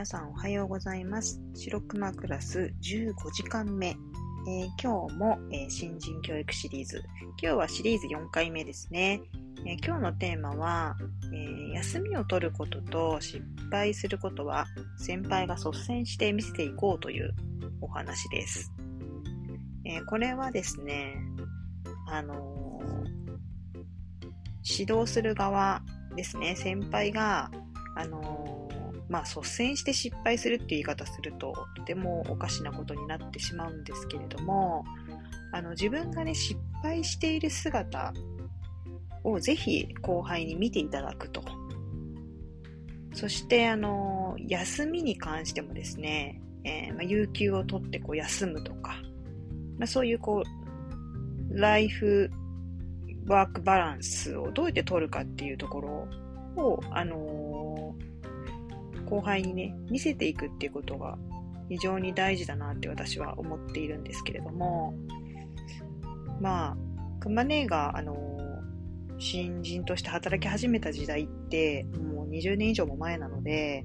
皆さんおはようございます。白熊クラス15時間目。えー、今日も、えー、新人教育シリーズ。今日はシリーズ4回目ですね。えー、今日のテーマは、え休みを取ることと失敗することは先輩が率先して見せていこうというお話です。えこれはですね、あの指導する側ですね、先輩が、あのまあ、率先して失敗するっていう言い方すると、とてもおかしなことになってしまうんですけれども、あの、自分がね、失敗している姿をぜひ後輩に見ていただくと。そして、あの、休みに関してもですね、えー、まあ、有給を取ってこう休むとか、まあ、そういうこう、ライフワークバランスをどうやって取るかっていうところを、あの後輩にね、見せていくっていうことが非常に大事だなって私は思っているんですけれども、まあ、熊姉が、あの、新人として働き始めた時代って、もう20年以上も前なので、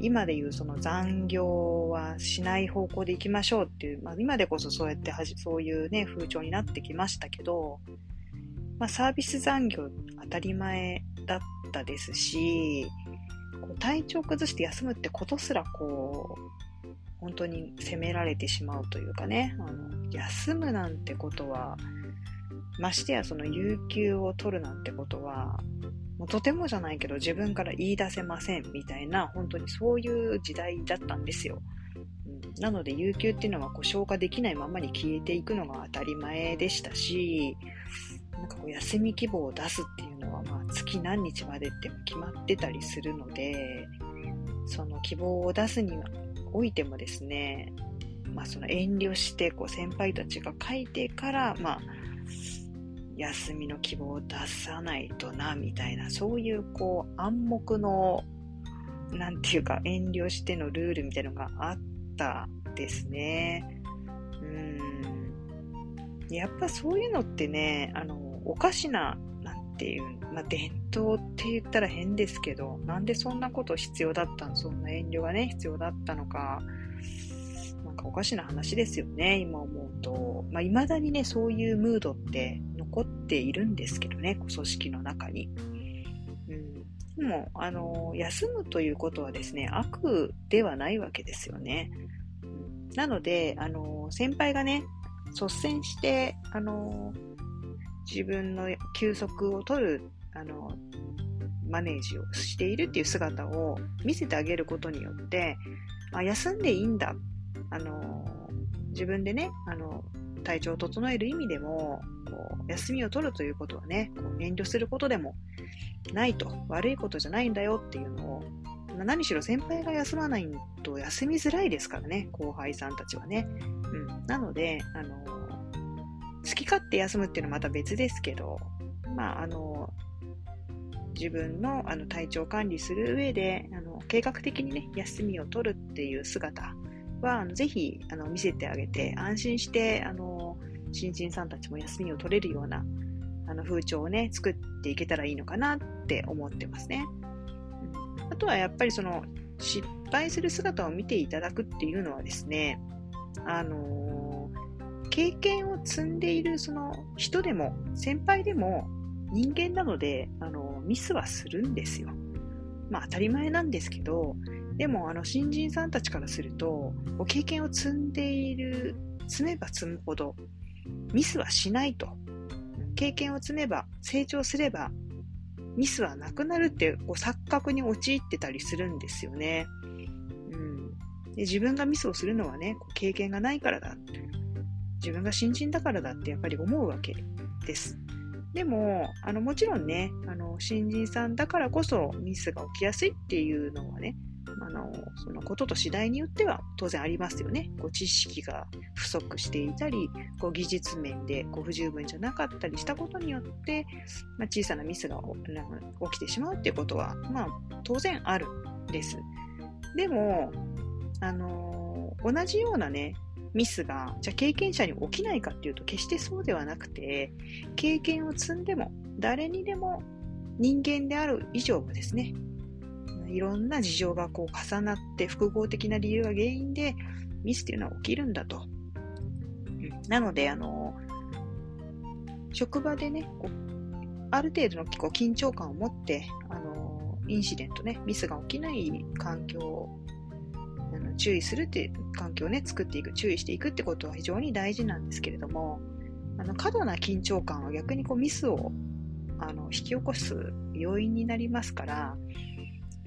今でいうその残業はしない方向で行きましょうっていう、まあ、今でこそそうやってはじそういうね風潮になってきましたけど、まあ、サービス残業当たり前だったですし、こう体調崩して休むってことすらこう本当に責められてしまうというかねあの休むなんてことはましてやその有給を取るなんてことはもうとてもじゃないけど自分から言い出せませんみたいな本当にそういう時代だったんですよ。なので有給っていうのはこう消化できないままに消えていくのが当たり前でしたしなんかこう休み希望を出すって、月何日までっても決まってたりするので、その希望を出すにおいてもですね、まあ、その遠慮してこう先輩たちが書いてから、まあ、休みの希望を出さないとな、みたいな、そういうこう暗黙の、なんていうか遠慮してのルールみたいなのがあったですね。うん。やっぱそういうのってね、あの、おかしな、なんていう、まあ、伝統って言ったら変ですけど、なんでそんなこと必要だったの？そんな遠慮がね、必要だったのか、なんかおかしな話ですよね、今思うと。まあ、未だにね、そういうムードって残っているんですけどね、組織の中に。うん、でも、あの、休むということはですね、悪ではないわけですよね。なので、あの、先輩がね、率先して、あの、自分の休息を取る、あの、マネージをしているっていう姿を見せてあげることによって、あ、休んでいいんだ。あの、自分でね、あの、体調を整える意味でも、こう、休みを取るということはね、こう遠慮することでもないと、悪いことじゃないんだよっていうのを、何しろ先輩が休まないと休みづらいですからね、後輩さんたちはね。うん。なので、あの、好き勝手休むっていうのはまた別ですけど、まあ、あの、自分のあの体調管理する上で、あの計画的にね、休みを取るっていう姿は、あのぜひあの見せてあげて、安心して、あの、新人さんたちも休みを取れるような、あの風潮をね、作っていけたらいいのかなって思ってますね。うん、あとはやっぱりその、失敗する姿を見ていただくっていうのはですね、あの経験を積んでいるその人でも、先輩でも人間なので、あの、ミスはするんですよ。まあ当たり前なんですけど、でもあの新人さんたちからすると、経験を積んでいる、積めば積むほど、ミスはしないと。経験を積めば、成長すれば、ミスはなくなるってこう錯覚に陥ってたりするんですよね。うん、で自分がミスをするのはね、経験がないからだ。自分が新人だからだってやっぱり思うわけです。でも、あの、もちろんね、あの、新人さんだからこそミスが起きやすいっていうのはね、あの、そのことと次第によっては当然ありますよね。こう知識が不足していたり、こう技術面でこう不十分じゃなかったりしたことによって、まあ、小さなミスが起きてしまうっていうことは、まあ、当然あるんです。でも、あの、同じようなね、ミスが、じゃあ経験者に起きないかっていうと決してそうではなくて、経験を積んでも誰にでも人間である以上はですね、いろんな事情がこう重なって複合的な理由が原因でミスっていうのは起きるんだと。なので、あの、職場でね、こうある程度のこう緊張感を持って、あの、インシデントね、ミスが起きない環境注意するっていう環境をね、作っていく、注意していくってことは非常に大事なんですけれども、あの過度な緊張感は逆にこうミスをあの引き起こす要因になりますから、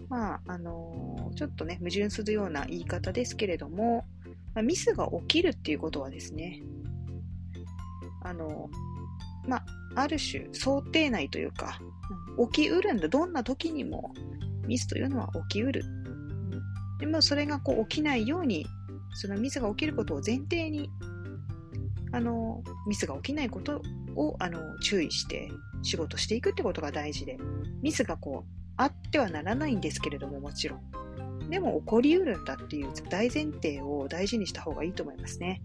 まあ、あのちょっとね、矛盾するような言い方ですけれども、ま、ミスが起きるっていうことはですね、あの、まあ、ある種想定内というか、起きうるんだ。どんな時にもミスというのは起きうる。でもそれがこう起きないように、そのミスが起きることを前提に、あの、ミスが起きないことをあの注意して仕事していくってことが大事で、ミスがこうあってはならないんですけれども、もちろん。でも起こりうるんだっていう大前提を大事にした方がいいと思いますね。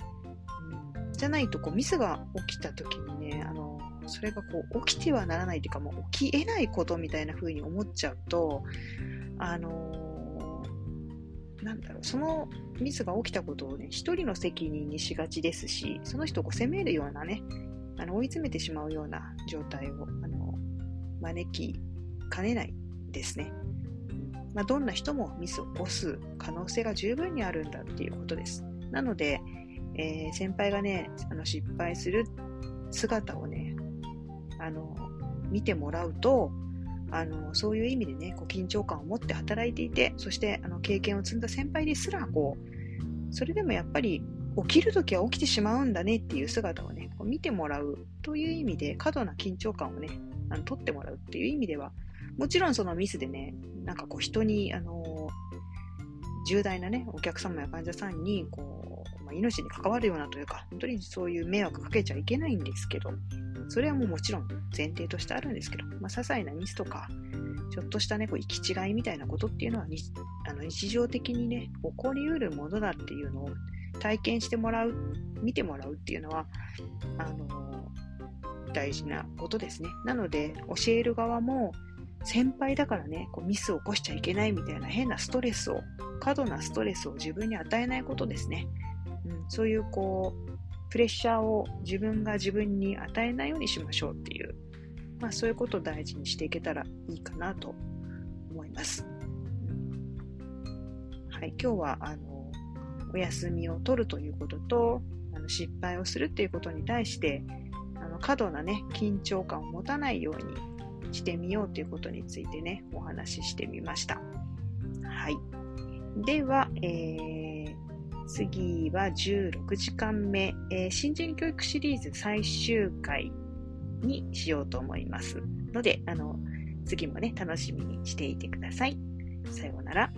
じゃないとこうミスが起きた時にね、あのそれがこう起きてはならないというかもう起きえないことみたいな風に思っちゃうと、あの、なんだろう、そのミスが起きたことをね、一人の責任にしがちですし、その人を責めるようなね、あの追い詰めてしまうような状態を、あの招きかねないですね。まあ、どんな人もミスを起こす可能性が十分にあるんだっていうことです。なので、えー、先輩がね、あの失敗する姿をね、あの、見てもらうと、あの、そういう意味でね、こう緊張感を持って働いていて、そしてあの経験を積んだ先輩ですら、こう、それでもやっぱり起きるときは起きてしまうんだねっていう姿をね、こう見てもらうという意味で、過度な緊張感をね、あの取ってもらうっていう意味では、もちろんそのミスでね、なんかこう人に、あの重大なね、お客様や患者さんに、こう、ま、命に関わるようなというか、本当にそういう迷惑かけちゃいけないんですけど、それはもうもちろん前提としてあるんですけど、まあ、些細なミスとか、ちょっとしたね、こう行き違いみたいなことっていうのはあの日常的にね、起こりうるものだっていうのを体験してもらう、見てもらうっていうのは、あの大事なことですね。なので、教える側も、先輩だからね、こうミスを起こしちゃいけないみたいな変なストレスを、過度なストレスを自分に与えないことですね。うん、そういうこう、プレッシャーを自分が自分に与えないようにしましょうっていう、まあ、そういうことを大事にしていけたらいいかなと思います。はい、今日はあのお休みを取るということとあの失敗をするっていうことに対してあの過度なね緊張感を持たないようにしてみようということについてねお話ししてみました。はい、では、えー次は16時間目、えー、新人教育シリーズ最終回にしようと思いますので、あの、次もね、楽しみにしていてください。さようなら。